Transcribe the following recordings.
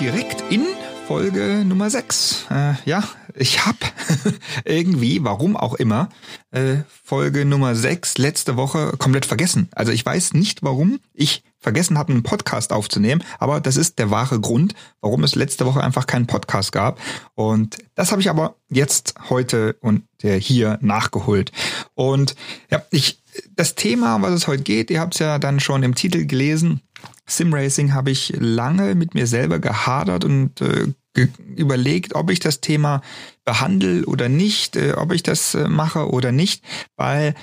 direkt in Folge Nummer 6. Äh, ja, ich habe irgendwie, warum auch immer, äh, Folge Nummer 6 letzte Woche komplett vergessen. Also ich weiß nicht, warum ich vergessen habe, einen Podcast aufzunehmen, aber das ist der wahre Grund, warum es letzte Woche einfach keinen Podcast gab. Und das habe ich aber jetzt heute und äh, hier nachgeholt. Und ja, ich, das Thema, was es heute geht, ihr habt es ja dann schon im Titel gelesen, Simracing habe ich lange mit mir selber gehadert und äh, ge überlegt, ob ich das Thema behandle oder nicht, äh, ob ich das äh, mache oder nicht, weil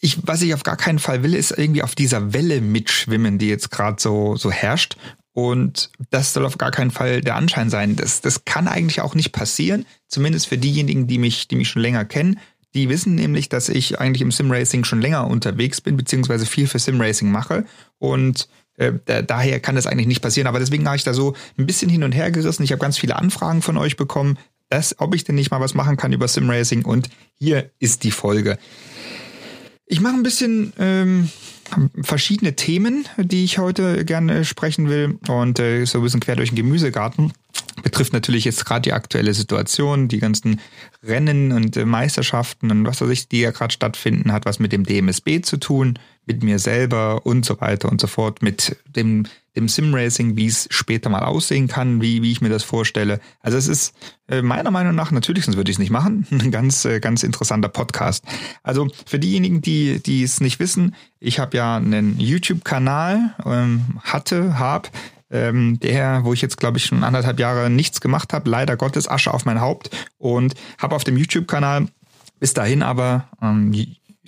ich, was ich auf gar keinen Fall will, ist irgendwie auf dieser Welle mitschwimmen, die jetzt gerade so, so herrscht. Und das soll auf gar keinen Fall der Anschein sein. Das, das kann eigentlich auch nicht passieren, zumindest für diejenigen, die mich, die mich schon länger kennen. Die wissen nämlich, dass ich eigentlich im Simracing schon länger unterwegs bin, beziehungsweise viel für Simracing mache. Und äh, daher kann das eigentlich nicht passieren. Aber deswegen habe ich da so ein bisschen hin und her gerissen. Ich habe ganz viele Anfragen von euch bekommen, dass, ob ich denn nicht mal was machen kann über Simracing. Und hier ist die Folge. Ich mache ein bisschen ähm, verschiedene Themen, die ich heute gerne sprechen will. Und äh, so ein bisschen quer durch den Gemüsegarten betrifft natürlich jetzt gerade die aktuelle Situation, die ganzen Rennen und äh, Meisterschaften und was weiß ich, die ja gerade stattfinden, hat was mit dem DMSB zu tun, mit mir selber und so weiter und so fort, mit dem, dem Sim-Racing, wie es später mal aussehen kann, wie, wie ich mir das vorstelle. Also es ist äh, meiner Meinung nach, natürlich, sonst würde ich es nicht machen, ein ganz, äh, ganz interessanter Podcast. Also für diejenigen, die, die es nicht wissen, ich habe ja einen YouTube-Kanal, ähm, hatte, hab, ähm, der, wo ich jetzt, glaube ich, schon anderthalb Jahre nichts gemacht habe, leider Gottes Asche auf mein Haupt und habe auf dem YouTube-Kanal bis dahin aber ähm,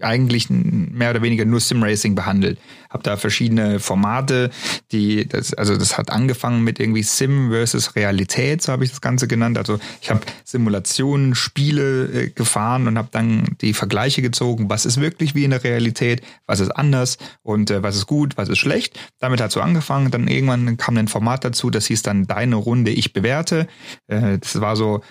eigentlich mehr oder weniger nur Simracing behandelt. Habe da verschiedene Formate, die das also das hat angefangen mit irgendwie Sim versus Realität, so habe ich das Ganze genannt. Also ich habe Simulationen, Spiele äh, gefahren und habe dann die Vergleiche gezogen, was ist wirklich wie in der Realität, was ist anders und äh, was ist gut, was ist schlecht. Damit hat so angefangen. Dann irgendwann kam ein Format dazu, das hieß dann Deine Runde, ich bewerte. Äh, das war so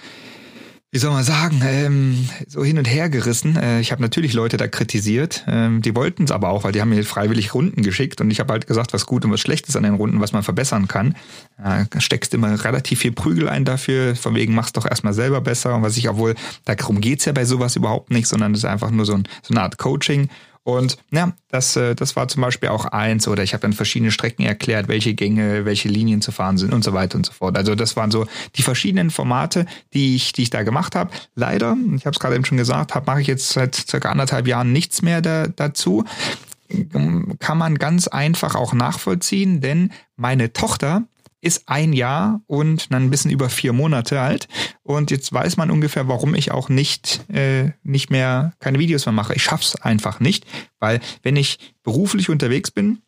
wie soll man sagen, ähm, so hin und her gerissen. Äh, ich habe natürlich Leute da kritisiert. Ähm, die wollten es aber auch, weil die haben mir freiwillig Runden geschickt und ich habe halt gesagt, was gut und was schlecht ist an den Runden, was man verbessern kann. Äh, steckst immer relativ viel Prügel ein dafür, von wegen mach's doch erstmal selber besser. Und was ich, obwohl, darum geht's ja bei sowas überhaupt nicht, sondern es ist einfach nur so, ein, so eine Art Coaching. Und ja, das, äh, das war zum Beispiel auch eins oder ich habe dann verschiedene Strecken erklärt, welche Gänge, welche Linien zu fahren sind und so weiter und so fort. Also das waren so die verschiedenen Formate, die ich, die ich da gemacht habe. Leider, ich habe es gerade eben schon gesagt, mache ich jetzt seit circa anderthalb Jahren nichts mehr da, dazu. Kann man ganz einfach auch nachvollziehen, denn meine Tochter ist ein Jahr und dann ein bisschen über vier Monate alt. Und jetzt weiß man ungefähr, warum ich auch nicht, äh, nicht mehr keine Videos mehr mache. Ich schaff's einfach nicht, weil wenn ich beruflich unterwegs bin,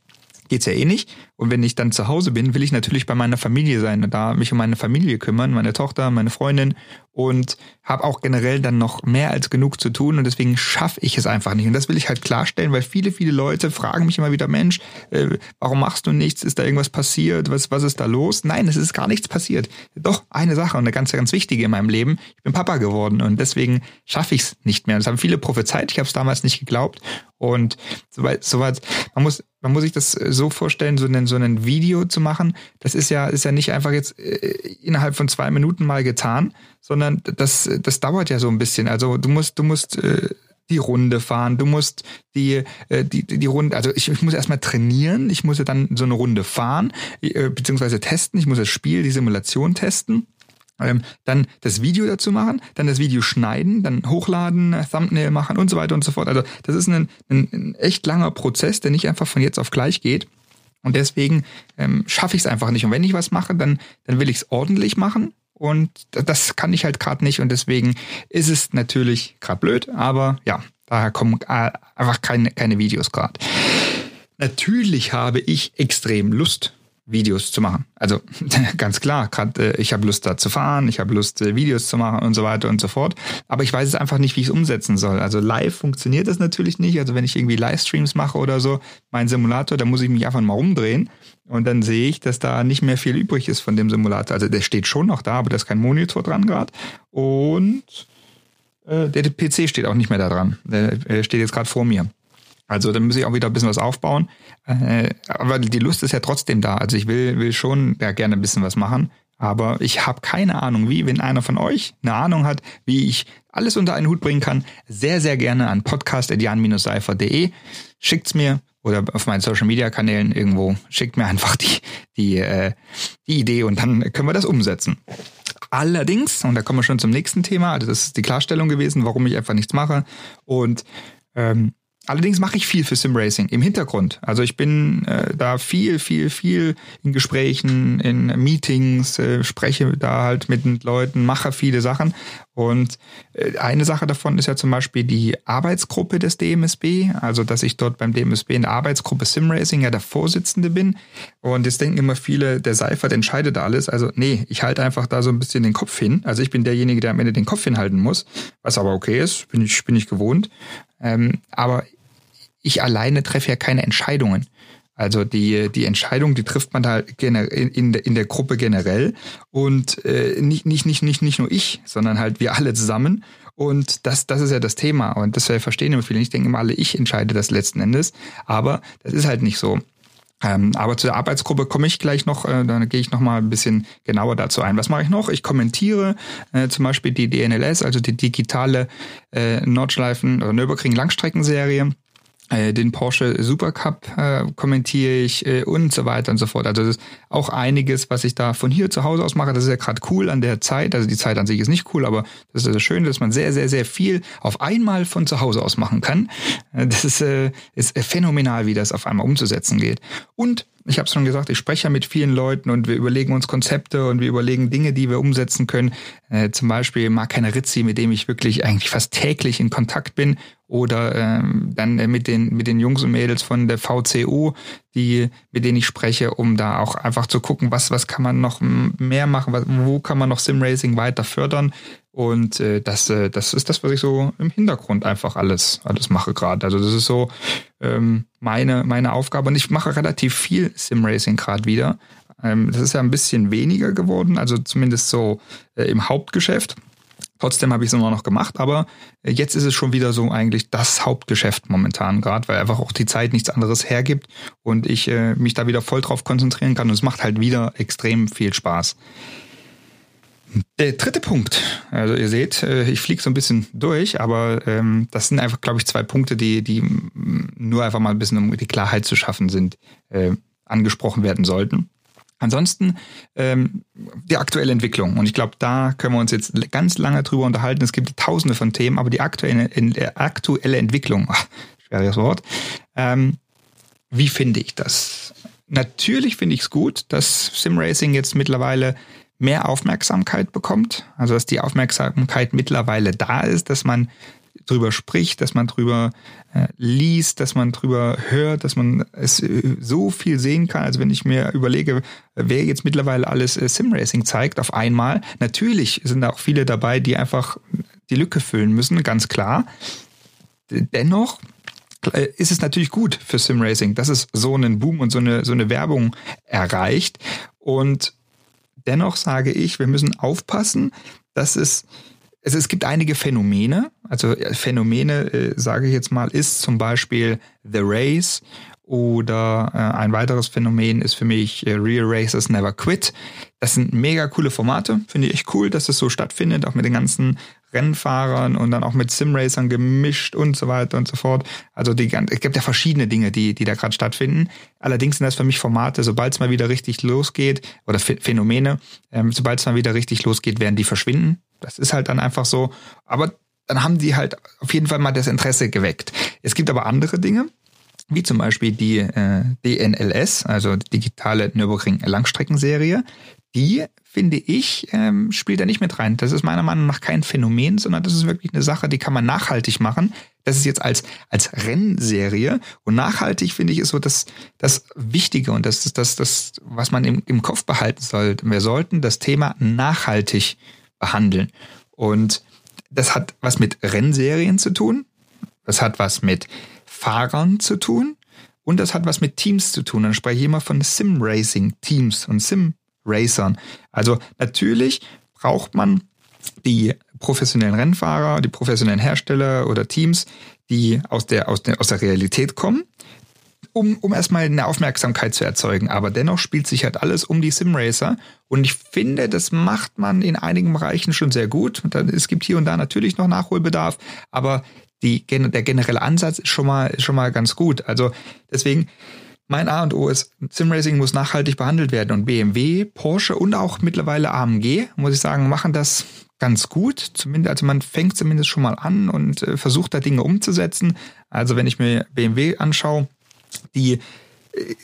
geht's ja eh nicht. Und wenn ich dann zu Hause bin, will ich natürlich bei meiner Familie sein und da mich um meine Familie kümmern, meine Tochter, meine Freundin und habe auch generell dann noch mehr als genug zu tun und deswegen schaffe ich es einfach nicht. Und das will ich halt klarstellen, weil viele, viele Leute fragen mich immer wieder, Mensch, äh, warum machst du nichts? Ist da irgendwas passiert? Was, was ist da los? Nein, es ist gar nichts passiert. Doch, eine Sache und eine ganz, ganz wichtige in meinem Leben. Ich bin Papa geworden und deswegen schaffe ich es nicht mehr. Das haben viele prophezeit, ich habe es damals nicht geglaubt. Und soweit, soweit, man muss, man muss sich das so vorstellen, so einen, so ein Video zu machen. Das ist ja, ist ja nicht einfach jetzt äh, innerhalb von zwei Minuten mal getan, sondern das, das dauert ja so ein bisschen. Also du musst, du musst äh, die Runde fahren, du musst die, äh, die, die Runde, also ich, ich muss erstmal trainieren, ich muss ja dann so eine Runde fahren, äh, beziehungsweise testen, ich muss das Spiel, die Simulation testen. Ähm, dann das Video dazu machen, dann das Video schneiden, dann hochladen, Thumbnail machen und so weiter und so fort. Also das ist ein, ein, ein echt langer Prozess, der nicht einfach von jetzt auf gleich geht. Und deswegen ähm, schaffe ich es einfach nicht. Und wenn ich was mache, dann, dann will ich es ordentlich machen. Und das kann ich halt gerade nicht. Und deswegen ist es natürlich gerade blöd. Aber ja, daher kommen äh, einfach keine, keine Videos gerade. Natürlich habe ich extrem Lust Videos zu machen. Also ganz klar, gerade äh, ich habe Lust da zu fahren, ich habe Lust äh, Videos zu machen und so weiter und so fort. Aber ich weiß es einfach nicht, wie ich es umsetzen soll. Also live funktioniert das natürlich nicht. Also wenn ich irgendwie Livestreams mache oder so, mein Simulator, da muss ich mich einfach mal rumdrehen und dann sehe ich, dass da nicht mehr viel übrig ist von dem Simulator. Also der steht schon noch da, aber da ist kein Monitor dran gerade und äh, der PC steht auch nicht mehr da dran. Der steht jetzt gerade vor mir. Also da muss ich auch wieder ein bisschen was aufbauen. Äh, aber die Lust ist ja trotzdem da. Also ich will, will schon ja, gerne ein bisschen was machen. Aber ich habe keine Ahnung, wie. Wenn einer von euch eine Ahnung hat, wie ich alles unter einen Hut bringen kann, sehr, sehr gerne an podcast.jan-seifer.de. Schickt's mir oder auf meinen Social Media Kanälen irgendwo. Schickt mir einfach die, die, äh, die Idee und dann können wir das umsetzen. Allerdings, und da kommen wir schon zum nächsten Thema, also das ist die Klarstellung gewesen, warum ich einfach nichts mache. Und ähm, Allerdings mache ich viel für Simracing im Hintergrund. Also ich bin äh, da viel, viel, viel in Gesprächen, in Meetings, äh, spreche da halt mit den Leuten, mache viele Sachen. Und äh, eine Sache davon ist ja zum Beispiel die Arbeitsgruppe des DMSB, also dass ich dort beim DMSB in der Arbeitsgruppe Simracing ja der Vorsitzende bin. Und jetzt denken immer viele, der Seifert entscheidet alles. Also nee, ich halte einfach da so ein bisschen den Kopf hin. Also ich bin derjenige, der am Ende den Kopf hinhalten muss, was aber okay ist, bin ich, bin ich gewohnt. Ähm, aber ich alleine treffe ja keine Entscheidungen. Also die, die Entscheidung, die trifft man da in, der Gruppe generell und äh, nicht, nicht, nicht, nicht, nicht nur ich, sondern halt wir alle zusammen. Und das, das ist ja das Thema. Und das verstehen immer viele. Ich denke immer alle, ich entscheide das letzten Endes. Aber das ist halt nicht so. Ähm, aber zu der Arbeitsgruppe komme ich gleich noch, äh, dann gehe ich noch mal ein bisschen genauer dazu ein. Was mache ich noch? Ich kommentiere äh, zum Beispiel die DNLS, also die digitale äh, Nordschleifen- oder Nürburgring-Langstreckenserie äh, den Porsche Supercup äh, kommentiere ich äh, und so weiter und so fort. Also das ist auch einiges, was ich da von hier zu Hause aus mache. Das ist ja gerade cool an der Zeit. Also die Zeit an sich ist nicht cool, aber das ist das Schöne, dass man sehr, sehr, sehr viel auf einmal von zu Hause aus machen kann. Äh, das ist, äh, ist phänomenal, wie das auf einmal umzusetzen geht. Und ich habe es schon gesagt, ich spreche ja mit vielen Leuten und wir überlegen uns Konzepte und wir überlegen Dinge, die wir umsetzen können. Äh, zum Beispiel Mark Rizzi, mit dem ich wirklich eigentlich fast täglich in Kontakt bin oder ähm, dann äh, mit den mit den Jungs und Mädels von der VCU, die mit denen ich spreche, um da auch einfach zu gucken, was was kann man noch mehr machen, was, wo kann man noch Simracing weiter fördern und äh, das äh, das ist das, was ich so im Hintergrund einfach alles alles mache gerade. Also das ist so ähm, meine meine Aufgabe und ich mache relativ viel Simracing gerade wieder. Ähm, das ist ja ein bisschen weniger geworden, also zumindest so äh, im Hauptgeschäft. Trotzdem habe ich es immer noch gemacht, aber jetzt ist es schon wieder so eigentlich das Hauptgeschäft momentan gerade, weil einfach auch die Zeit nichts anderes hergibt und ich äh, mich da wieder voll drauf konzentrieren kann und es macht halt wieder extrem viel Spaß. Der dritte Punkt, also ihr seht, äh, ich fliege so ein bisschen durch, aber ähm, das sind einfach, glaube ich, zwei Punkte, die, die nur einfach mal ein bisschen, um die Klarheit zu schaffen sind, äh, angesprochen werden sollten. Ansonsten ähm, die aktuelle Entwicklung. Und ich glaube, da können wir uns jetzt ganz lange drüber unterhalten. Es gibt tausende von Themen, aber die aktuelle, äh, aktuelle Entwicklung, ach, schweres Wort, ähm, wie finde ich das? Natürlich finde ich es gut, dass Simracing jetzt mittlerweile mehr Aufmerksamkeit bekommt. Also dass die Aufmerksamkeit mittlerweile da ist, dass man drüber spricht, dass man drüber äh, liest, dass man drüber hört, dass man es äh, so viel sehen kann. Also wenn ich mir überlege, wer jetzt mittlerweile alles äh, Simracing zeigt auf einmal, natürlich sind da auch viele dabei, die einfach die Lücke füllen müssen, ganz klar. Dennoch äh, ist es natürlich gut für Simracing, dass es so einen Boom und so eine, so eine Werbung erreicht. Und dennoch sage ich, wir müssen aufpassen, dass es es, es gibt einige Phänomene. Also Phänomene, äh, sage ich jetzt mal, ist zum Beispiel The Race oder äh, ein weiteres Phänomen ist für mich äh, Real Racers Never Quit. Das sind mega coole Formate. Finde ich echt cool, dass das so stattfindet, auch mit den ganzen Rennfahrern und dann auch mit Simracern gemischt und so weiter und so fort. Also die, es gibt ja verschiedene Dinge, die, die da gerade stattfinden. Allerdings sind das für mich Formate, sobald es mal wieder richtig losgeht, oder Phänomene, ähm, sobald es mal wieder richtig losgeht, werden die verschwinden. Das ist halt dann einfach so. Aber dann haben die halt auf jeden Fall mal das Interesse geweckt. Es gibt aber andere Dinge, wie zum Beispiel die äh, DNLS, also digitale Nürburgring Langstreckenserie. Die finde ich, ähm, spielt da nicht mit rein. Das ist meiner Meinung nach kein Phänomen, sondern das ist wirklich eine Sache, die kann man nachhaltig machen. Das ist jetzt als, als Rennserie. Und nachhaltig, finde ich, ist so das, das Wichtige und das ist das, das, was man im, im Kopf behalten sollte. Wir sollten das Thema nachhaltig behandeln. Und das hat was mit Rennserien zu tun. Das hat was mit Fahrern zu tun. Und das hat was mit Teams zu tun. Dann spreche ich immer von Sim-Racing-Teams und Sim Racern. Also natürlich braucht man die professionellen Rennfahrer, die professionellen Hersteller oder Teams, die aus der, aus der, aus der Realität kommen, um, um erstmal eine Aufmerksamkeit zu erzeugen. Aber dennoch spielt sich halt alles um die Simracer. Und ich finde, das macht man in einigen Bereichen schon sehr gut. Es gibt hier und da natürlich noch Nachholbedarf, aber die, der generelle Ansatz ist schon mal, schon mal ganz gut. Also deswegen, mein A und O ist, Simracing muss nachhaltig behandelt werden und BMW, Porsche und auch mittlerweile AMG, muss ich sagen, machen das ganz gut. Zumindest, also man fängt zumindest schon mal an und äh, versucht da Dinge umzusetzen. Also wenn ich mir BMW anschaue, die äh,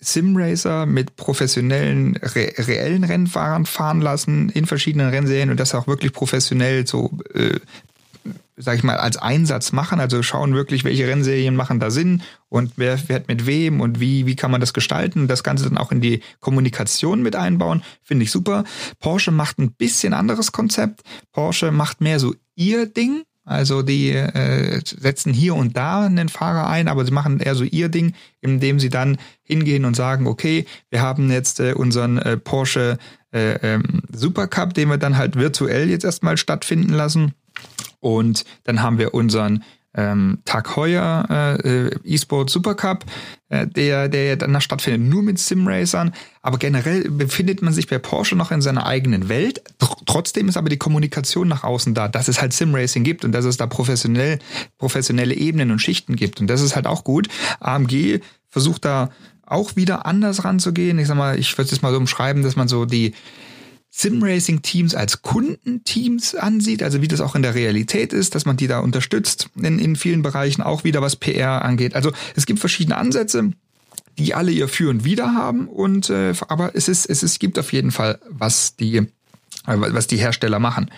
Simracer mit professionellen, re reellen Rennfahrern fahren lassen in verschiedenen Rennserien und das auch wirklich professionell so äh, sag ich mal, als Einsatz machen. Also schauen wirklich, welche Rennserien machen da Sinn und wer fährt mit wem und wie, wie kann man das gestalten. Das Ganze dann auch in die Kommunikation mit einbauen, finde ich super. Porsche macht ein bisschen anderes Konzept. Porsche macht mehr so ihr Ding. Also die äh, setzen hier und da einen Fahrer ein, aber sie machen eher so ihr Ding, indem sie dann hingehen und sagen, okay, wir haben jetzt äh, unseren äh, Porsche äh, ähm, Supercup, den wir dann halt virtuell jetzt erstmal stattfinden lassen. Und dann haben wir unseren ähm, Tag Heuer äh, äh, E-Sport Supercup, äh, der, der dann stattfindet, nur mit Simracern. Aber generell befindet man sich bei Porsche noch in seiner eigenen Welt. Trotzdem ist aber die Kommunikation nach außen da, dass es halt Simracing gibt und dass es da professionell, professionelle Ebenen und Schichten gibt. Und das ist halt auch gut. AMG versucht da auch wieder anders ranzugehen. Ich sag mal, ich würde es mal so umschreiben, dass man so die Simracing-Teams als Kundenteams ansieht, also wie das auch in der Realität ist, dass man die da unterstützt in, in vielen Bereichen, auch wieder was PR angeht. Also es gibt verschiedene Ansätze, die alle ihr Für und Wider haben und äh, aber es ist es ist, gibt auf jeden Fall was die äh, was die Hersteller machen.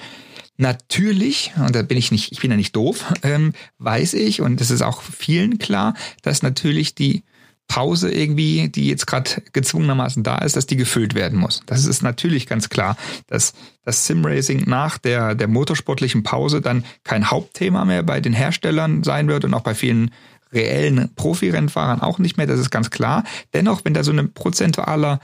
Natürlich, und da bin ich nicht, ich bin ja nicht doof, ähm, weiß ich, und es ist auch vielen klar, dass natürlich die Pause irgendwie, die jetzt gerade gezwungenermaßen da ist, dass die gefüllt werden muss. Das ist natürlich ganz klar, dass das Simracing nach der, der motorsportlichen Pause dann kein Hauptthema mehr bei den Herstellern sein wird und auch bei vielen reellen Profirennfahrern auch nicht mehr, das ist ganz klar. Dennoch, wenn da so ein prozentualer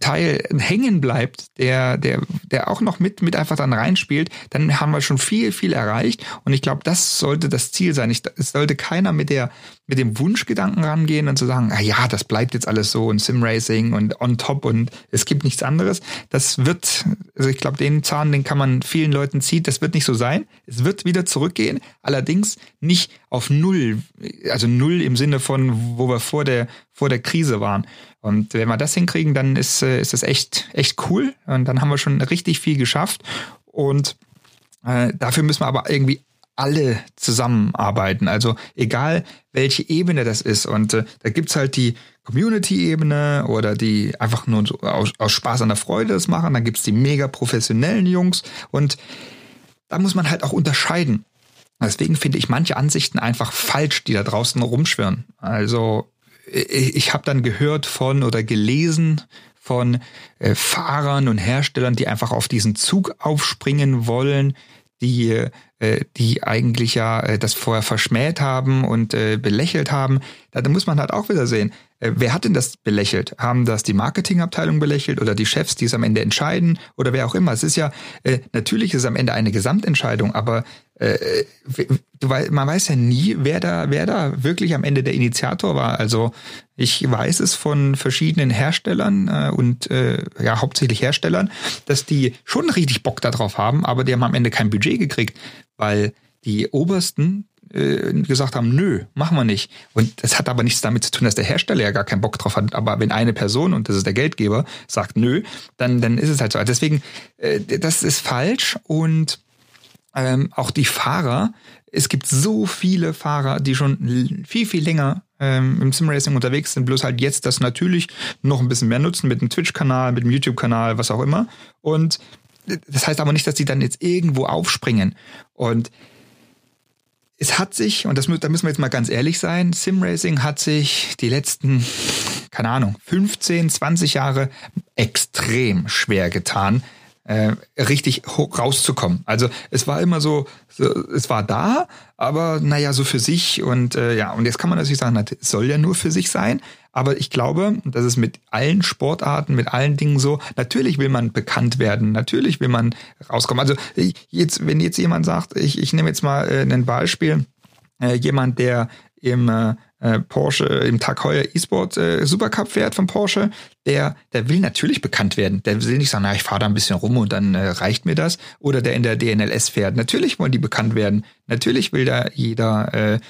Teil hängen bleibt, der, der, der auch noch mit, mit einfach dann reinspielt, dann haben wir schon viel, viel erreicht. Und ich glaube, das sollte das Ziel sein. Ich, es sollte keiner mit der, mit dem Wunschgedanken rangehen und zu sagen, ah ja, das bleibt jetzt alles so und Simracing und on top und es gibt nichts anderes. Das wird, also ich glaube, den Zahn, den kann man vielen Leuten ziehen. Das wird nicht so sein. Es wird wieder zurückgehen. Allerdings nicht auf Null. Also Null im Sinne von, wo wir vor der, vor der Krise waren. Und wenn wir das hinkriegen, dann ist, äh, ist das echt, echt cool. Und dann haben wir schon richtig viel geschafft. Und äh, dafür müssen wir aber irgendwie alle zusammenarbeiten. Also egal, welche Ebene das ist. Und äh, da gibt's halt die Community-Ebene oder die einfach nur so aus, aus Spaß an der Freude das machen. Dann gibt's die mega professionellen Jungs. Und da muss man halt auch unterscheiden. Deswegen finde ich manche Ansichten einfach falsch, die da draußen rumschwirren. Also ich habe dann gehört von oder gelesen von äh, Fahrern und Herstellern, die einfach auf diesen Zug aufspringen wollen, die, äh, die eigentlich ja äh, das vorher verschmäht haben und äh, belächelt haben. Da, da muss man halt auch wieder sehen, äh, wer hat denn das belächelt? Haben das die Marketingabteilung belächelt oder die Chefs, die es am Ende entscheiden oder wer auch immer? Es ist ja, äh, natürlich ist es am Ende eine Gesamtentscheidung, aber äh, man weiß ja nie, wer da, wer da wirklich am Ende der Initiator war. Also ich weiß es von verschiedenen Herstellern äh, und äh, ja hauptsächlich Herstellern, dass die schon richtig Bock darauf haben, aber die haben am Ende kein Budget gekriegt, weil die obersten äh, gesagt haben, nö, machen wir nicht. Und das hat aber nichts damit zu tun, dass der Hersteller ja gar keinen Bock drauf hat. Aber wenn eine Person, und das ist der Geldgeber, sagt nö, dann, dann ist es halt so. Also deswegen, äh, das ist falsch und ähm, auch die Fahrer. Es gibt so viele Fahrer, die schon viel, viel länger ähm, im Simracing unterwegs sind, bloß halt jetzt das natürlich noch ein bisschen mehr nutzen mit dem Twitch-Kanal, mit dem YouTube-Kanal, was auch immer. Und das heißt aber nicht, dass die dann jetzt irgendwo aufspringen. Und es hat sich, und das, da müssen wir jetzt mal ganz ehrlich sein, Simracing hat sich die letzten, keine Ahnung, 15, 20 Jahre extrem schwer getan, äh, richtig rauszukommen. Also es war immer so, so, es war da, aber naja, so für sich und äh, ja, und jetzt kann man natürlich sagen, es soll ja nur für sich sein, aber ich glaube, das ist mit allen Sportarten, mit allen Dingen so, natürlich will man bekannt werden, natürlich will man rauskommen. Also jetzt, wenn jetzt jemand sagt, ich, ich nehme jetzt mal äh, ein Beispiel, äh, jemand, der im äh, äh, Porsche im Tag Heuer E-Sport äh, Supercup fährt von Porsche, der, der will natürlich bekannt werden. Der will nicht sagen, na, ich fahre da ein bisschen rum und dann äh, reicht mir das. Oder der in der DNLS fährt. Natürlich wollen die bekannt werden. Natürlich will da jeder äh,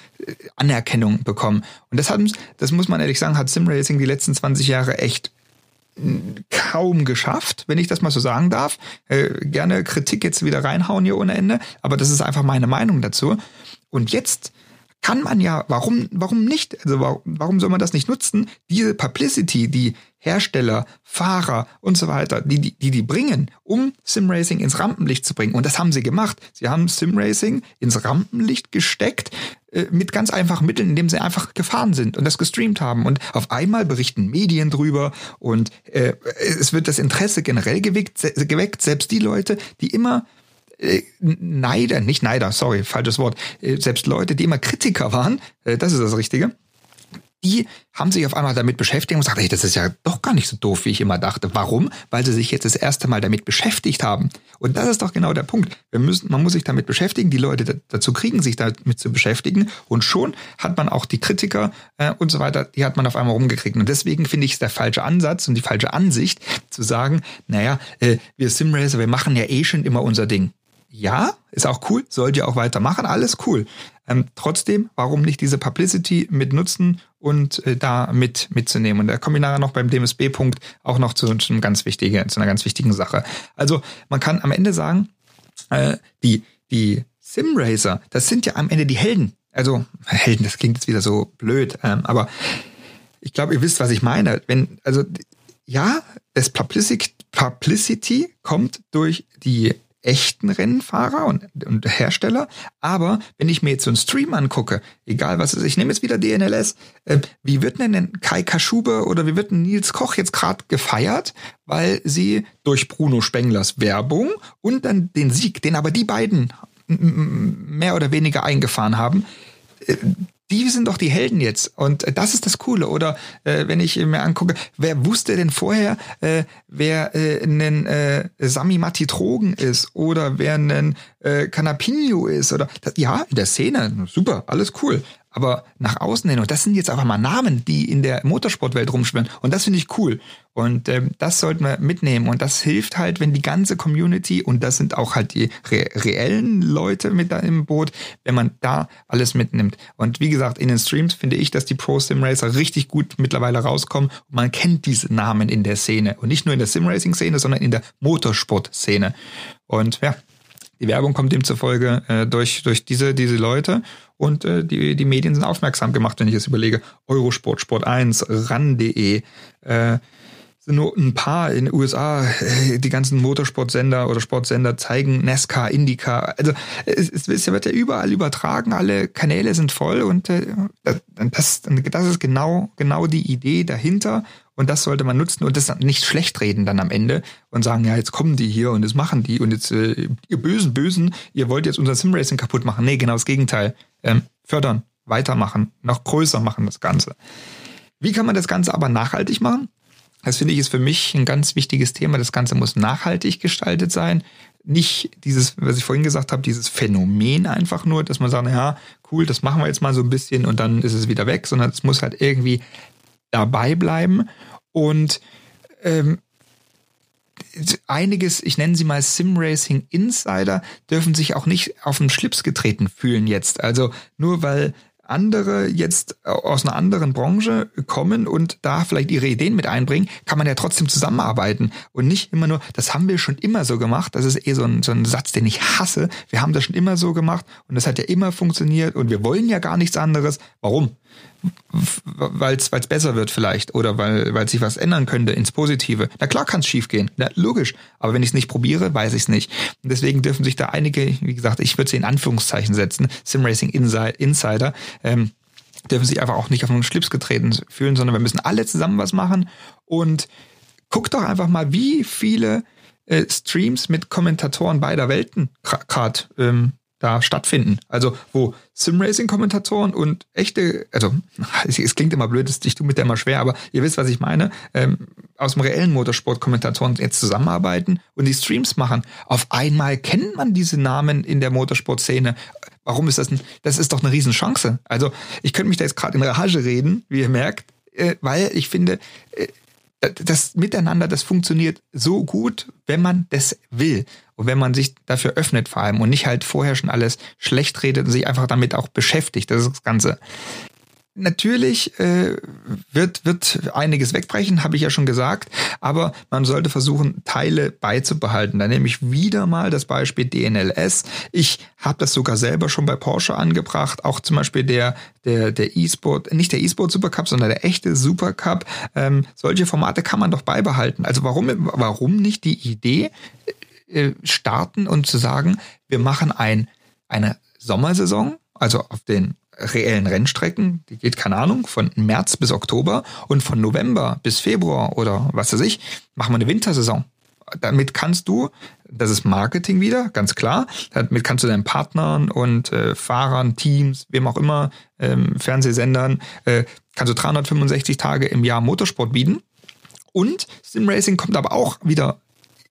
Anerkennung bekommen. Und das hat, das muss man ehrlich sagen, hat Simracing die letzten 20 Jahre echt kaum geschafft, wenn ich das mal so sagen darf. Äh, gerne Kritik jetzt wieder reinhauen hier ohne Ende, aber das ist einfach meine Meinung dazu. Und jetzt kann man ja, warum, warum nicht? Also warum, warum soll man das nicht nutzen? Diese Publicity, die Hersteller, Fahrer und so weiter, die, die, die die bringen, um Simracing ins Rampenlicht zu bringen. Und das haben sie gemacht. Sie haben Simracing ins Rampenlicht gesteckt äh, mit ganz einfachen Mitteln, indem sie einfach gefahren sind und das gestreamt haben. Und auf einmal berichten Medien drüber und äh, es wird das Interesse generell geweckt, geweckt. Selbst die Leute, die immer Neider, nicht Neider, sorry, falsches Wort, äh, selbst Leute, die immer Kritiker waren, äh, das ist das Richtige, die haben sich auf einmal damit beschäftigt und gesagt, hey, das ist ja doch gar nicht so doof, wie ich immer dachte. Warum? Weil sie sich jetzt das erste Mal damit beschäftigt haben. Und das ist doch genau der Punkt. Wir müssen, man muss sich damit beschäftigen, die Leute dazu kriegen, sich damit zu beschäftigen. Und schon hat man auch die Kritiker äh, und so weiter, die hat man auf einmal rumgekriegt. Und deswegen finde ich es der falsche Ansatz und die falsche Ansicht, zu sagen, naja, äh, wir Simracer, wir machen ja eh schon immer unser Ding ja, ist auch cool, sollt ihr auch weitermachen, alles cool. Ähm, trotzdem, warum nicht diese Publicity mit nutzen und äh, da mit mitzunehmen? Und da komme ich nachher noch beim DMSB-Punkt auch noch zu, zu, einem ganz wichtigen, zu einer ganz wichtigen Sache. Also man kann am Ende sagen, äh, die, die Simracer, das sind ja am Ende die Helden. Also Helden, das klingt jetzt wieder so blöd, ähm, aber ich glaube, ihr wisst, was ich meine. Wenn, also ja, das Publicity, Publicity kommt durch die echten Rennfahrer und, und Hersteller. Aber wenn ich mir jetzt so einen Stream angucke, egal was es ist, ich nehme jetzt wieder DNLS, äh, wie wird denn Kai Kaschube oder wie wird denn Nils Koch jetzt gerade gefeiert, weil sie durch Bruno Spenglers Werbung und dann den Sieg, den aber die beiden mehr oder weniger eingefahren haben, äh, die sind doch die Helden jetzt. Und äh, das ist das Coole. Oder äh, wenn ich mir angucke, wer wusste denn vorher, äh, wer äh, ein äh, Sami Matti Trogen ist oder wer ein äh, Canapinho ist? Oder das, ja, in der Szene, super, alles cool aber nach außen hin. Und das sind jetzt einfach mal Namen, die in der Motorsportwelt rumschwimmen. Und das finde ich cool. Und ähm, das sollten wir mitnehmen. Und das hilft halt, wenn die ganze Community, und das sind auch halt die re reellen Leute mit da im Boot, wenn man da alles mitnimmt. Und wie gesagt, in den Streams finde ich, dass die Pro Sim Racer richtig gut mittlerweile rauskommen. Und man kennt diese Namen in der Szene. Und nicht nur in der Sim Racing Szene, sondern in der Motorsport-Szene. Und ja, die Werbung kommt demzufolge äh, durch, durch diese, diese Leute und äh, die, die Medien sind aufmerksam gemacht, wenn ich es überlege. Eurosport, Sport 1, RAN.de, äh, sind nur ein paar in den USA, äh, die ganzen Motorsportsender oder Sportsender zeigen NASCAR, IndyCar. Also es, es wird ja überall übertragen, alle Kanäle sind voll und äh, das, das ist genau, genau die Idee dahinter. Und das sollte man nutzen und das nicht schlecht reden dann am Ende und sagen, ja, jetzt kommen die hier und jetzt machen die und jetzt, äh, ihr bösen Bösen, ihr wollt jetzt unser Simracing kaputt machen. Nee, genau das Gegenteil. Ähm, fördern, weitermachen, noch größer machen das Ganze. Wie kann man das Ganze aber nachhaltig machen? Das finde ich ist für mich ein ganz wichtiges Thema. Das Ganze muss nachhaltig gestaltet sein. Nicht dieses, was ich vorhin gesagt habe, dieses Phänomen einfach nur, dass man sagt, ja, cool, das machen wir jetzt mal so ein bisschen und dann ist es wieder weg, sondern es muss halt irgendwie dabei bleiben. Und ähm, einiges, ich nenne sie mal Simracing Insider, dürfen sich auch nicht auf den Schlips getreten fühlen jetzt. Also nur weil andere jetzt aus einer anderen Branche kommen und da vielleicht ihre Ideen mit einbringen, kann man ja trotzdem zusammenarbeiten und nicht immer nur, das haben wir schon immer so gemacht, das ist eh so ein, so ein Satz, den ich hasse, wir haben das schon immer so gemacht und das hat ja immer funktioniert und wir wollen ja gar nichts anderes. Warum? Weil es besser wird vielleicht oder weil weil sich was ändern könnte ins Positive. Na klar kann es schief gehen, logisch. Aber wenn ich es nicht probiere, weiß ich es nicht. Und deswegen dürfen sich da einige, wie gesagt, ich würde sie in Anführungszeichen setzen, Simracing Insider, ähm, dürfen sich einfach auch nicht auf den Schlips getreten fühlen, sondern wir müssen alle zusammen was machen und guck doch einfach mal, wie viele äh, Streams mit Kommentatoren beider Welten gerade ähm, da stattfinden. Also wo Simracing-Kommentatoren und echte, also es, klingt immer blöd, ich tue mit der immer schwer, aber ihr wisst, was ich meine, ähm, aus dem reellen Motorsport-Kommentatoren jetzt zusammenarbeiten und die Streams machen. Auf einmal kennt man diese Namen in der Motorsport-Szene. Warum ist das denn? Das ist doch eine Riesenchance. Also ich könnte mich da jetzt gerade in Rage reden, wie ihr merkt, äh, weil ich finde, äh, das Miteinander, das funktioniert so gut, wenn man das will und wenn man sich dafür öffnet vor allem und nicht halt vorher schon alles schlecht redet und sich einfach damit auch beschäftigt. Das ist das Ganze. Natürlich äh, wird, wird einiges wegbrechen, habe ich ja schon gesagt, aber man sollte versuchen, Teile beizubehalten. Da nehme ich wieder mal das Beispiel DNLS. Ich habe das sogar selber schon bei Porsche angebracht, auch zum Beispiel der der der E-Sport, nicht der E-Sport Supercup, sondern der echte Supercup. Ähm, solche Formate kann man doch beibehalten. Also warum warum nicht die Idee äh, starten und zu sagen, wir machen ein eine Sommersaison, also auf den reellen Rennstrecken, die geht, keine Ahnung, von März bis Oktober und von November bis Februar oder was weiß ich, machen wir eine Wintersaison. Damit kannst du, das ist Marketing wieder, ganz klar, damit kannst du deinen Partnern und äh, Fahrern, Teams, wem auch immer, ähm, Fernsehsendern, äh, kannst du 365 Tage im Jahr Motorsport bieten. Und Simracing kommt aber auch wieder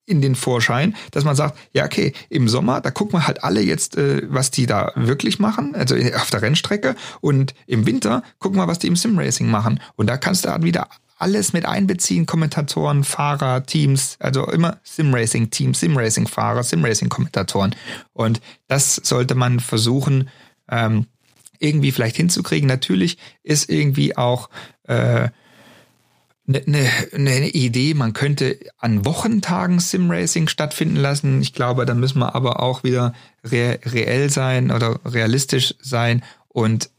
in den Vorschein, dass man sagt, ja, okay, im Sommer, da gucken wir halt alle jetzt, äh, was die da wirklich machen, also auf der Rennstrecke. Und im Winter gucken wir, was die im Simracing machen. Und da kannst du halt wieder alles mit einbeziehen, Kommentatoren, Fahrer, Teams, also immer Simracing-Teams, Simracing-Fahrer, Simracing-Kommentatoren. Und das sollte man versuchen, ähm, irgendwie vielleicht hinzukriegen. Natürlich ist irgendwie auch äh, eine, eine Idee, man könnte an Wochentagen Simracing stattfinden lassen. Ich glaube, da müssen wir aber auch wieder re reell sein oder realistisch sein. Und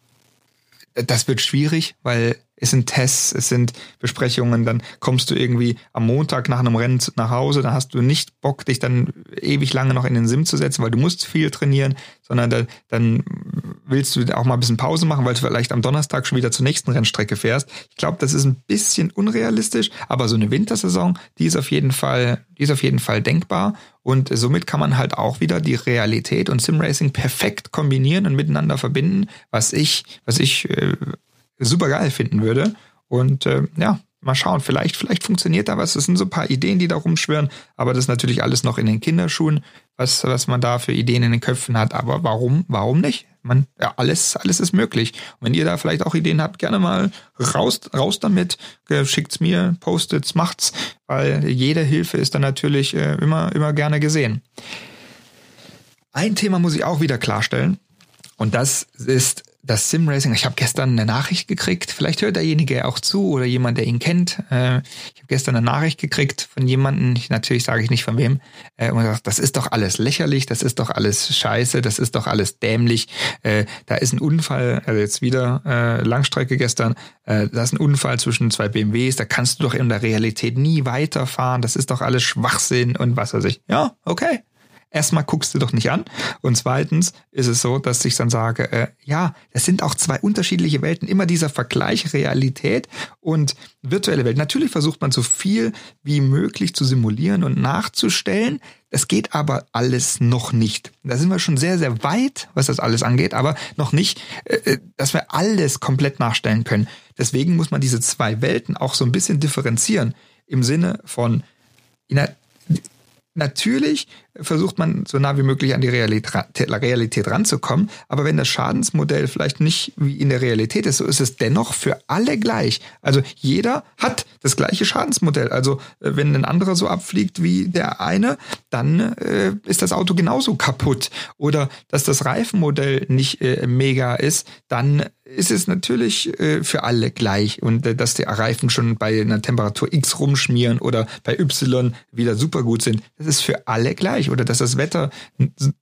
das wird schwierig, weil es sind Tests, es sind Besprechungen, dann kommst du irgendwie am Montag nach einem Rennen nach Hause, dann hast du nicht Bock, dich dann ewig lange noch in den Sim zu setzen, weil du musst viel trainieren, sondern da, dann willst du auch mal ein bisschen Pause machen, weil du vielleicht am Donnerstag schon wieder zur nächsten Rennstrecke fährst. Ich glaube, das ist ein bisschen unrealistisch, aber so eine Wintersaison, die ist auf jeden Fall, die ist auf jeden Fall denkbar und somit kann man halt auch wieder die Realität und Simracing perfekt kombinieren und miteinander verbinden, was ich, was ich äh, super geil finden würde. Und äh, ja, mal schauen, vielleicht, vielleicht funktioniert da was. Es sind so ein paar Ideen, die da rumschwirren, aber das ist natürlich alles noch in den Kinderschuhen, was, was man da für Ideen in den Köpfen hat. Aber warum, warum nicht? Man, ja, alles, alles ist möglich. Und wenn ihr da vielleicht auch Ideen habt, gerne mal raus, raus damit, schickt's mir, postet's, macht's, weil jede Hilfe ist dann natürlich äh, immer, immer gerne gesehen. Ein Thema muss ich auch wieder klarstellen. Und das ist das Simracing, ich habe gestern eine Nachricht gekriegt, vielleicht hört derjenige auch zu oder jemand, der ihn kennt. Äh, ich habe gestern eine Nachricht gekriegt von jemandem, natürlich sage ich nicht von wem, äh, und gesagt, das ist doch alles lächerlich, das ist doch alles scheiße, das ist doch alles dämlich. Äh, da ist ein Unfall, also jetzt wieder Langstrecke gestern, da ist ein Unfall zwischen zwei BMWs, da kannst du doch in der Realität nie weiterfahren, das ist doch alles Schwachsinn und was weiß ich. Ja, okay, erstmal guckst du doch nicht an. Und zweitens ist es so, dass ich dann sage, äh, ja, das sind auch zwei unterschiedliche Welten. Immer dieser Vergleich Realität und virtuelle Welt. Natürlich versucht man so viel wie möglich zu simulieren und nachzustellen. Das geht aber alles noch nicht. Da sind wir schon sehr, sehr weit, was das alles angeht, aber noch nicht, äh, äh dass wir alles komplett nachstellen können. Deswegen muss man diese zwei Welten auch so ein bisschen differenzieren im Sinne von, in einer Natürlich versucht man so nah wie möglich an die Realität, ranzukommen, aber wenn das Schadensmodell vielleicht nicht wie in der Realität ist, so ist es dennoch für alle gleich. Also jeder hat das gleiche Schadensmodell. Also äh, wenn ein anderer so abfliegt wie der eine, dann äh, ist das Auto genauso kaputt. Oder dass das Reifenmodell nicht äh, mega ist, dann ist es natürlich äh, für alle gleich und äh, dass die Reifen schon bei einer Temperatur X rumschmieren oder bei Y wieder super gut sind, das ist für alle gleich. Oder dass das Wetter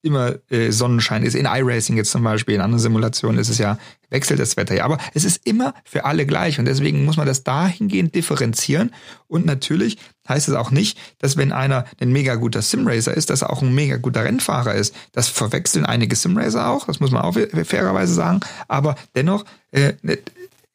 immer äh, Sonnenschein ist. In iRacing jetzt zum Beispiel, in anderen Simulationen ist es ja, wechselt das Wetter ja. Aber es ist immer für alle gleich und deswegen muss man das dahingehend differenzieren. Und natürlich heißt es auch nicht, dass wenn einer ein mega guter Simracer ist, dass er auch ein mega guter Rennfahrer ist. Das verwechseln einige Simracer auch, das muss man auch fairerweise sagen. Aber dennoch, äh,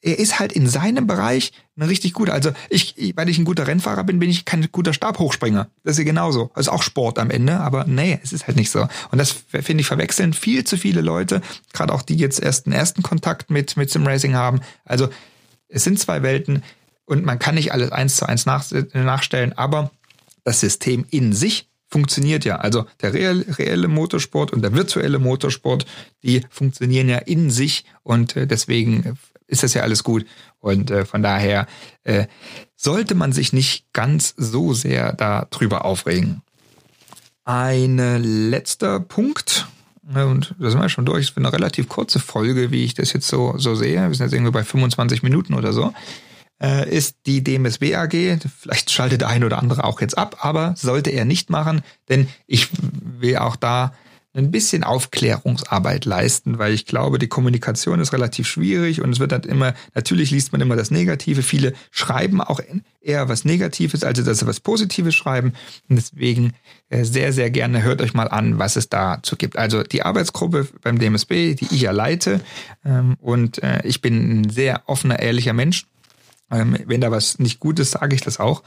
er ist halt in seinem Bereich ein richtig guter. Also ich, weil ich ein guter Rennfahrer bin, bin ich kein guter Stabhochspringer. Das ist ja genauso. Das ist auch Sport am Ende, aber nee, es ist halt nicht so. Und das finde ich verwechseln viel zu viele Leute, gerade auch die jetzt erst einen ersten Kontakt mit, mit Simracing haben. Also es sind zwei Welten und man kann nicht alles eins zu eins nach, nachstellen, aber das System in sich funktioniert ja. Also der reelle, Motorsport und der virtuelle Motorsport, die funktionieren ja in sich und äh, deswegen ist das ja alles gut. Und äh, von daher äh, sollte man sich nicht ganz so sehr darüber aufregen. Ein letzter Punkt, ne, und da sind wir schon durch, es ist eine relativ kurze Folge, wie ich das jetzt so, so sehe. Wir sind jetzt irgendwie bei 25 Minuten oder so äh, ist die DMSB AG. Vielleicht schaltet der ein oder andere auch jetzt ab, aber sollte er nicht machen, denn ich will auch da ein bisschen Aufklärungsarbeit leisten, weil ich glaube, die Kommunikation ist relativ schwierig und es wird halt immer, natürlich liest man immer das Negative. Viele schreiben auch eher was Negatives, also dass sie was Positives schreiben. Und deswegen äh, sehr, sehr gerne hört euch mal an, was es dazu gibt. Also die Arbeitsgruppe beim DMSB, die ich ja leite ähm, und äh, ich bin ein sehr offener, ehrlicher Mensch ähm, wenn da was nicht gut ist, sage ich das auch.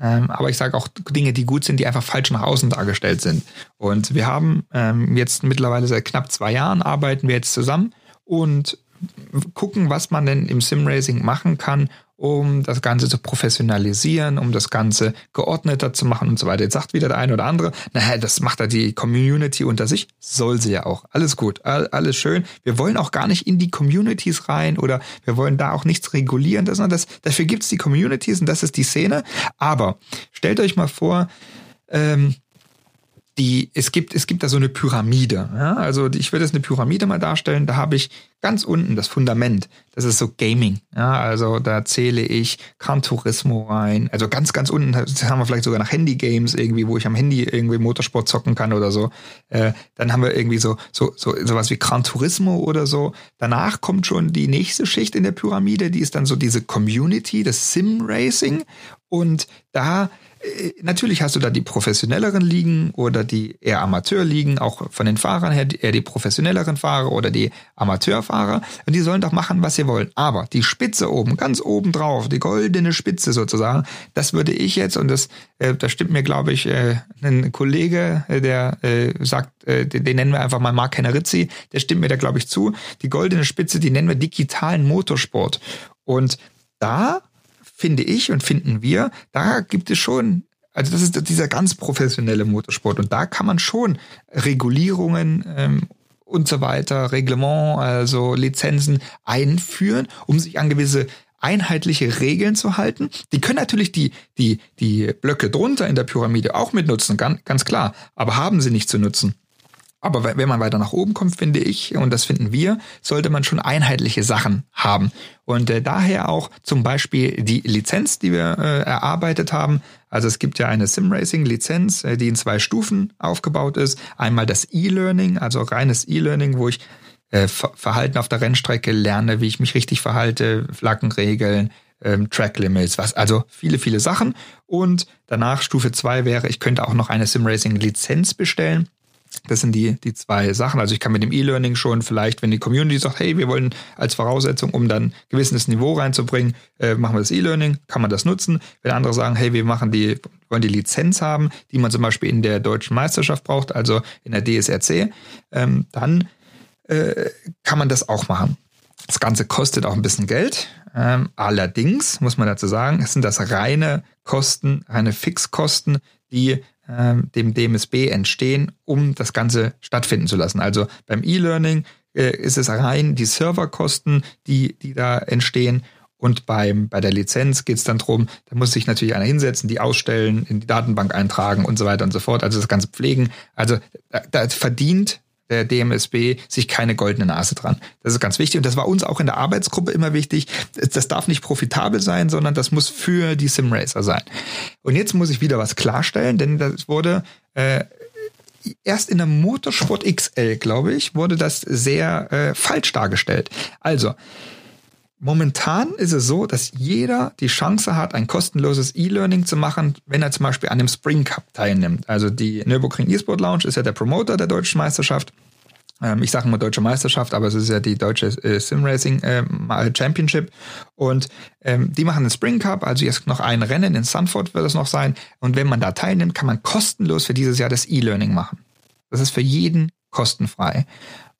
Ähm, aber ich sage auch Dinge, die gut sind, die einfach falsch nach außen dargestellt sind. Und wir haben ähm, jetzt mittlerweile seit knapp zwei Jahren arbeiten wir jetzt zusammen und gucken, was man denn im Simracing machen kann, um das Ganze zu professionalisieren, um das Ganze geordneter zu machen und so weiter. Jetzt sagt wieder der eine oder andere, naja, das macht da die Community unter sich. Soll sie ja auch. Alles gut, alles schön. Wir wollen auch gar nicht in die Communities rein oder wir wollen da auch nichts regulieren, sondern das, dafür gibt's die Communities und das ist die Szene. Aber stellt euch mal vor, ähm, die, es gibt, es gibt da so eine Pyramide. Ja? Also ich würde jetzt eine Pyramide mal darstellen. Da habe ich ganz unten das Fundament. Das ist so Gaming. Ja? Also da zähle ich Gran Turismo rein. Also ganz, ganz unten das haben wir vielleicht sogar noch Handy-Games irgendwie, wo ich am Handy irgendwie Motorsport zocken kann oder so. Äh, dann haben wir irgendwie so, so, so sowas wie Gran Turismo oder so. Danach kommt schon die nächste Schicht in der Pyramide. Die ist dann so diese Community, das Sim Racing. Und da natürlich hast du da die professionelleren Ligen oder die eher Amateurligen, auch von den Fahrern her eher die professionelleren Fahrer oder die Amateurfahrer. Und die sollen doch machen, was sie wollen. Aber die Spitze oben, ganz oben drauf, die goldene Spitze sozusagen, das würde ich jetzt, und das, äh, da stimmt mir, glaube ich, äh, ein Kollege, äh, der äh, sagt, äh, den, den nennen wir einfach mal Mark Hennerizzi, der stimmt mir da, glaube ich, zu. Die goldene Spitze, die nennen wir digitalen Motorsport. Und da finde ich und finden wir, da gibt es schon, also das ist dieser ganz professionelle Motorsport und da kann man schon Regulierungen ähm, und so weiter, Reglement, also Lizenzen einführen, um sich an gewisse einheitliche Regeln zu halten. Die können natürlich die, die, die Blöcke drunter in der Pyramide auch mitnutzen, ganz, ganz klar, aber haben sie nicht zu nutzen. Aber wenn man weiter nach oben kommt, finde ich, und das finden wir, sollte man schon einheitliche Sachen haben. Und äh, daher auch zum Beispiel die Lizenz, die wir äh, erarbeitet haben. Also es gibt ja eine Simracing-Lizenz, äh, die in zwei Stufen aufgebaut ist. Einmal das E-Learning, also reines E-Learning, wo ich äh, Verhalten auf der Rennstrecke lerne, wie ich mich richtig verhalte, Flaggenregeln, ähm, Track Limits, was, also viele, viele Sachen. Und danach Stufe zwei wäre, ich könnte auch noch eine Simracing-Lizenz bestellen. Das sind die, die zwei Sachen. Also ich kann mit dem E-Learning schon vielleicht, wenn die Community sagt, hey, wir wollen als Voraussetzung, um dann ein gewisses Niveau reinzubringen, äh, machen wir das E-Learning, kann man das nutzen. Wenn andere sagen, hey, wir machen die, wollen die Lizenz haben, die man zum Beispiel in der deutschen Meisterschaft braucht, also in der DSRC, ähm, dann äh, kann man das auch machen. Das Ganze kostet auch ein bisschen Geld. Ähm, allerdings muss man dazu sagen, es sind das reine Kosten, reine Fixkosten, die ähm, dem DMSB entstehen, um das Ganze stattfinden zu lassen. Also beim E-Learning äh, ist es rein die Serverkosten, die, die da entstehen. Und beim, bei der Lizenz geht es dann drum, da muss sich natürlich einer hinsetzen, die ausstellen, in die Datenbank eintragen und so weiter und so fort. Also das Ganze pflegen. Also da, da verdient der DMSB sich keine goldene Nase dran. Das ist ganz wichtig und das war uns auch in der Arbeitsgruppe immer wichtig. Das darf nicht profitabel sein, sondern das muss für die Simracer sein. Und jetzt muss ich wieder was klarstellen, denn das wurde äh, erst in der Motorsport XL, glaube ich, wurde das sehr äh, falsch dargestellt. Also Momentan ist es so, dass jeder die Chance hat, ein kostenloses E-Learning zu machen, wenn er zum Beispiel an dem Spring Cup teilnimmt. Also die Nürburgring E-Sport Lounge ist ja der Promoter der deutschen Meisterschaft. ähm, ich sage mal deutsche Meisterschaft, aber es ist ja die deutsche äh, Simracing äh, Championship. Und ähm, die machen einen Spring Cup, also jetzt noch ein Rennen in Sanford wird es noch sein. Und wenn man da teilnimmt, kann man kostenlos für dieses Jahr das E-Learning machen. Das ist für jeden kostenfrei.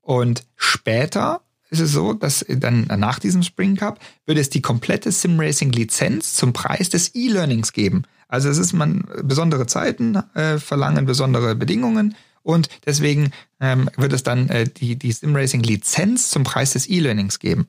Und später ist es so, dass dann nach diesem Spring Cup wird es die komplette Simracing Lizenz zum Preis des E-Learnings geben. Also es ist man besondere Zeiten äh, verlangen besondere Bedingungen und deswegen ähm, wird es dann äh, die, die Simracing-Lizenz zum Preis des E-Learnings geben.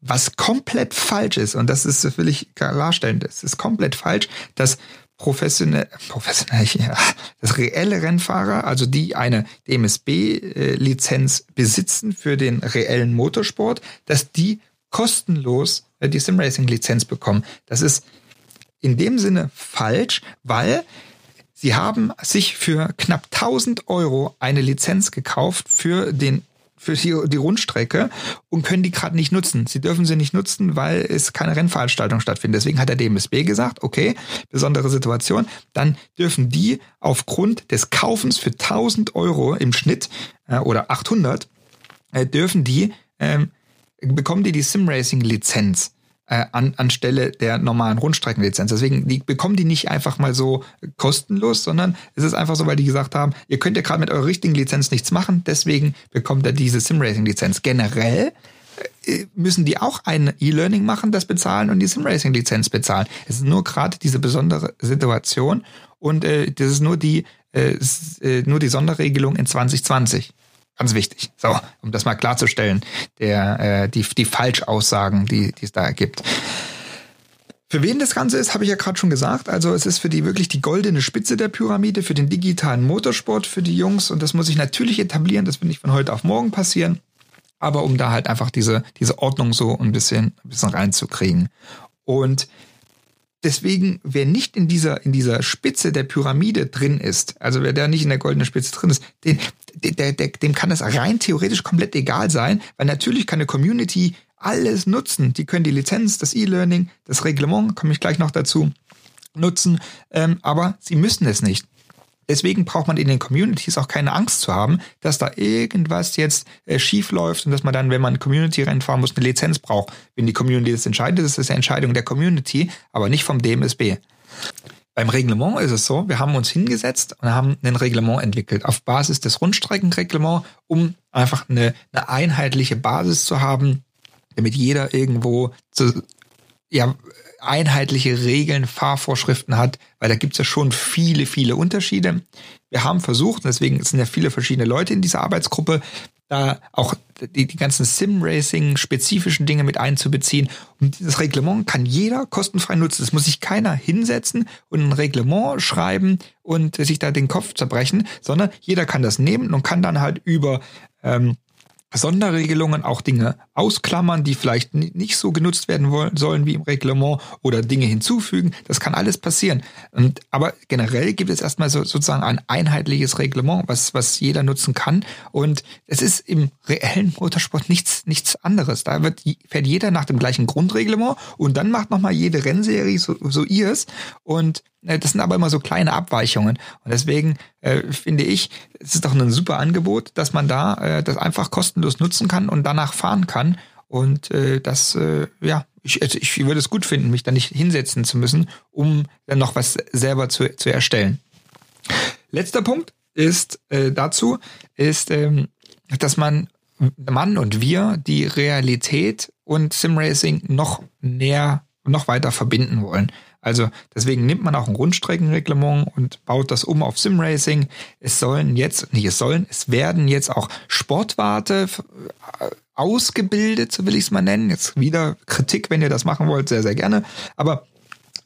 Was komplett falsch ist, und das ist, will ich klarstellen, das ist komplett falsch, dass professionell, professionell, ja, das reelle Rennfahrer, also die eine DMSB-Lizenz besitzen für den reellen Motorsport, dass die kostenlos äh, die Simracing-Lizenz bekommen. Das ist in dem Sinne falsch, weil Sie haben sich für knapp 1000 Euro eine Lizenz gekauft für den für die, Rundstrecke und können die gerade nicht nutzen. Sie dürfen sie nicht nutzen, weil es keine Rennveranstaltung stattfindet. Deswegen hat der DMSB gesagt, okay, besondere Situation, dann dürfen die aufgrund des Kaufens für 1000 Euro im Schnitt äh, oder 800 äh, dürfen die ähm, bekommen die die Simracing Lizenz äh, an, anstelle der normalen Rundstreckenlizenz. Deswegen die, bekommen die nicht einfach mal so kostenlos, sondern es ist einfach so, weil die gesagt haben, ihr könnt ja gerade mit eurer richtigen Lizenz nichts machen, deswegen bekommt ihr diese Simracing-Lizenz. Generell äh, müssen die auch ein E-Learning machen, das bezahlen und die Simracing-Lizenz bezahlen. Es ist nur gerade diese besondere Situation und äh, das ist nur die äh, äh nur die Sonderregelung in 2020. Ganz wichtig. So, um das mal klarzustellen, der, äh, die, die Falschaussagen, die, die es da gibt. Für wen das Ganze ist, habe ich ja gerade schon gesagt. Also es ist für die wirklich die goldene Spitze der Pyramide, für den digitalen Motorsport, für die Jungs. Und das muss sich natürlich etablieren. Das wird nicht von heute auf morgen passieren. Aber um da halt einfach diese, diese Ordnung so ein bisschen, ein bisschen reinzukriegen. Und deswegen, wer nicht in dieser, in dieser Spitze der Pyramide drin ist, also wer da nicht in der goldenen Spitze drin ist, den, der, der, dem kann das rein theoretisch komplett egal sein, weil natürlich kann eine Community alles nutzen. Die können die Lizenz, das E-Learning, das Reglement, komme ich gleich noch dazu, nutzen, ähm, aber sie müssen es nicht. Deswegen braucht man in den Communities auch keine Angst zu haben, dass da irgendwas jetzt äh, schief läuft und dass man dann, wenn man Community-Rennen fahren muss, eine Lizenz braucht. Wenn die Community das entscheidet, ist das eine Entscheidung der Community, aber nicht vom DMSB. Beim Reglement ist es so, wir haben uns hingesetzt und haben ein Reglement entwickelt auf Basis des Rundstreckenreglements, um einfach eine, eine einheitliche Basis zu haben, damit jeder irgendwo zu, ja, einheitliche Regeln, Fahrvorschriften hat, weil da gibt es ja schon viele, viele Unterschiede. Wir haben versucht, und deswegen sind ja viele verschiedene Leute in dieser Arbeitsgruppe, da auch die, die ganzen Sim-Racing-spezifischen Dinge mit einzubeziehen. Und dieses Reglement kann jeder kostenfrei nutzen. Es muss sich keiner hinsetzen und ein Reglement schreiben und sich da den Kopf zerbrechen, sondern jeder kann das nehmen und kann dann halt über ähm, Sonderregelungen auch Dinge ausklammern, die vielleicht nicht so genutzt werden wollen, sollen wie im Reglement oder Dinge hinzufügen. Das kann alles passieren. Und, aber generell gibt es erstmal so, sozusagen ein einheitliches Reglement, was, was jeder nutzen kann. Und es ist im reellen Motorsport nichts, nichts anderes. Da wird, fährt jeder nach dem gleichen Grundreglement und dann macht nochmal jede Rennserie so, so ihrs. Und äh, das sind aber immer so kleine Abweichungen. Und deswegen äh, finde ich, es ist doch ein super Angebot, dass man da äh, das einfach kostenlos nutzen kann und danach fahren kann. Und äh, das, äh, ja, ich, also ich würde es gut finden, mich da nicht hinsetzen zu müssen, um dann noch was selber zu, zu erstellen. Letzter Punkt ist äh, dazu, ist, ähm, dass man Mann und wir die Realität und Simracing noch näher, noch weiter verbinden wollen. Also deswegen nimmt man auch ein Rundstreckenreglement und baut das um auf Simracing. Es sollen jetzt, nicht es sollen, es werden jetzt auch Sportwarte äh, ausgebildet, so will ich es mal nennen. Jetzt wieder Kritik, wenn ihr das machen wollt, sehr, sehr gerne. Aber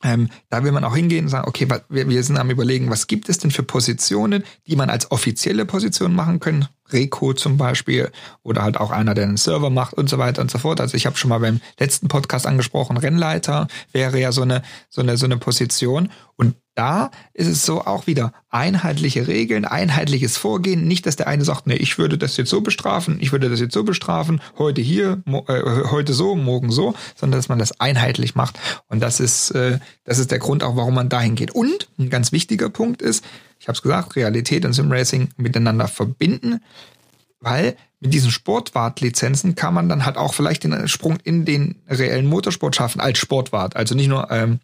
ähm, da will man auch hingehen und sagen, okay, wir, wir sind am überlegen, was gibt es denn für Positionen, die man als offizielle Position machen können. Reco zum Beispiel oder halt auch einer, der einen Server macht und so weiter und so fort. Also ich habe schon mal beim letzten Podcast angesprochen, Rennleiter wäre ja so eine so eine so eine Position und da ist es so auch wieder einheitliche Regeln, einheitliches Vorgehen. Nicht, dass der eine sagt, nee, ich würde das jetzt so bestrafen, ich würde das jetzt so bestrafen, heute hier, äh, heute so, morgen so, sondern dass man das einheitlich macht. Und das ist, äh, das ist der Grund auch, warum man dahin geht. Und ein ganz wichtiger Punkt ist, ich habe es gesagt, Realität und Simracing miteinander verbinden. weil mit diesen Sportwart-Lizenzen kann man dann halt auch vielleicht den Sprung in den reellen Motorsport schaffen als Sportwart. Also nicht nur ähm,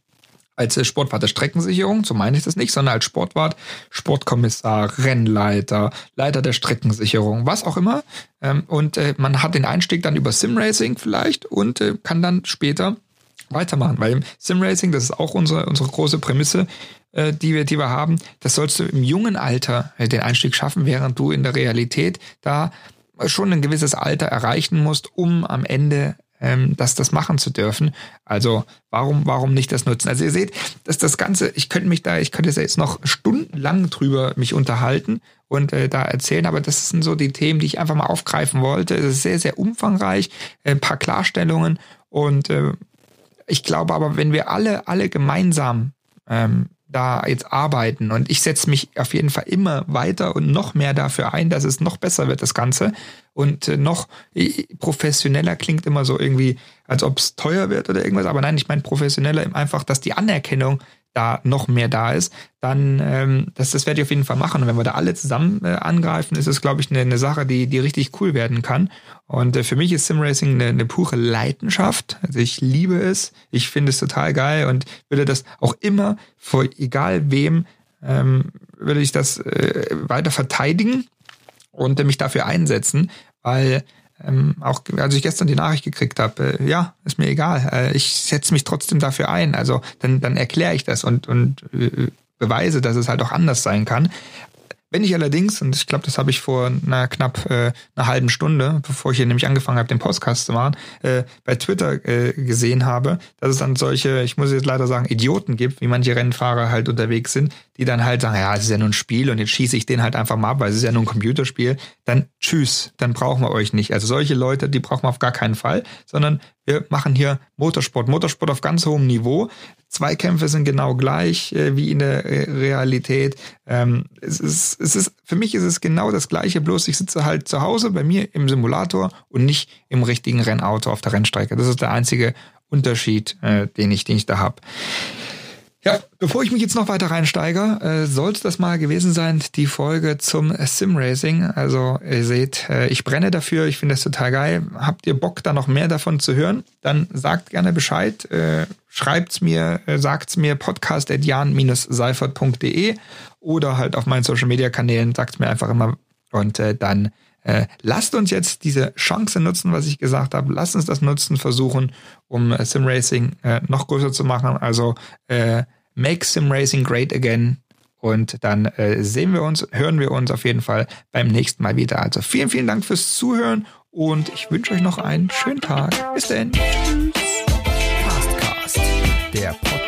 als Sportwart der Streckensicherung, so meine ich das nicht, sondern als Sportwart, Sportkommissar, Rennleiter, Leiter der Streckensicherung, was auch immer. Ähm, und äh, man hat den Einstieg dann über Simracing vielleicht und äh, kann dann später weitermachen. Weil im Simracing, das ist auch unsere, unsere große Prämisse, äh, die, wir, die wir haben, das sollst du im jungen Alter äh, den Einstieg schaffen, während du in der Realität da schon ein gewisses Alter erreichen musst, um am Ende ähm, das, das machen zu dürfen. Also warum, warum nicht das nutzen? Also ihr seht, dass das Ganze, ich könnte mich da, ich könnte jetzt noch stundenlang drüber mich unterhalten und äh, da erzählen, aber das sind so die Themen, die ich einfach mal aufgreifen wollte. Es ist sehr, sehr umfangreich, äh, ein paar Klarstellungen und äh, ich glaube aber, wenn wir alle, alle gemeinsam ähm, da jetzt arbeiten. Und ich setze mich auf jeden Fall immer weiter und noch mehr dafür ein, dass es noch besser wird, das Ganze. Und äh, noch professioneller klingt immer so irgendwie, als ob es teuer wird oder irgendwas, aber nein, ich meine professioneller einfach, dass die Anerkennung da noch mehr da ist, dann ähm, das, das werde ich auf jeden Fall machen. Und wenn wir da alle zusammen äh, angreifen, ist es, glaube ich, eine, eine Sache, die, die richtig cool werden kann. Und äh, für mich ist Simracing eine, eine pure Leidenschaft. Also ich liebe es, ich finde es total geil und würde das auch immer vor egal wem ähm, würde ich das äh, weiter verteidigen und äh, mich dafür einsetzen, weil ähm, auch als ich gestern die Nachricht gekriegt habe, äh, ja, ist mir egal, äh, ich setze mich trotzdem dafür ein. Also dann, dann erkläre ich das und, und äh, beweise, dass es halt auch anders sein kann. Wenn ich allerdings, und ich glaube, das habe ich vor einer knapp äh, einer halben Stunde, bevor ich hier nämlich angefangen habe, den Podcast zu machen, äh, bei Twitter äh, gesehen habe, dass es dann solche, ich muss jetzt leider sagen, Idioten gibt, wie manche Rennfahrer halt unterwegs sind, die dann halt sagen, ja, es ist ja nur ein Spiel und jetzt schieße ich den halt einfach mal ab, weil es ist ja nur ein Computerspiel, dann tschüss, dann brauchen wir euch nicht. Also solche Leute, die brauchen wir auf gar keinen Fall, sondern wir machen hier Motorsport, Motorsport auf ganz hohem Niveau. Zweikämpfe sind genau gleich äh, wie in der äh, Realität. Ähm, es ist, es ist, für mich ist es genau das Gleiche, bloß ich sitze halt zu Hause bei mir im Simulator und nicht im richtigen Rennauto auf der Rennstrecke. Das ist der einzige Unterschied, äh, den ich, den ich da habe. Ja, bevor ich mich jetzt noch weiter reinsteige, äh, sollte das mal gewesen sein, die Folge zum Simracing. Also ihr seht, äh, ich brenne dafür, ich finde das total geil. Habt ihr Bock, da noch mehr davon zu hören? Dann sagt gerne Bescheid, äh, schreibt's mir, äh, sagt's mir podcast.jan-seifert.de oder halt auf meinen Social Media Kanälen, sagt's mir einfach immer und äh, dann äh, lasst uns jetzt diese Chance nutzen, was ich gesagt habe. Lasst uns das nutzen, versuchen, um äh, Simracing äh, noch größer zu machen. Also äh, Make Sim Racing Great Again. Und dann äh, sehen wir uns, hören wir uns auf jeden Fall beim nächsten Mal wieder. Also vielen, vielen Dank fürs Zuhören und ich wünsche euch noch einen schönen Tag. Bis dann. Tschüss. Fastcast, der Podcast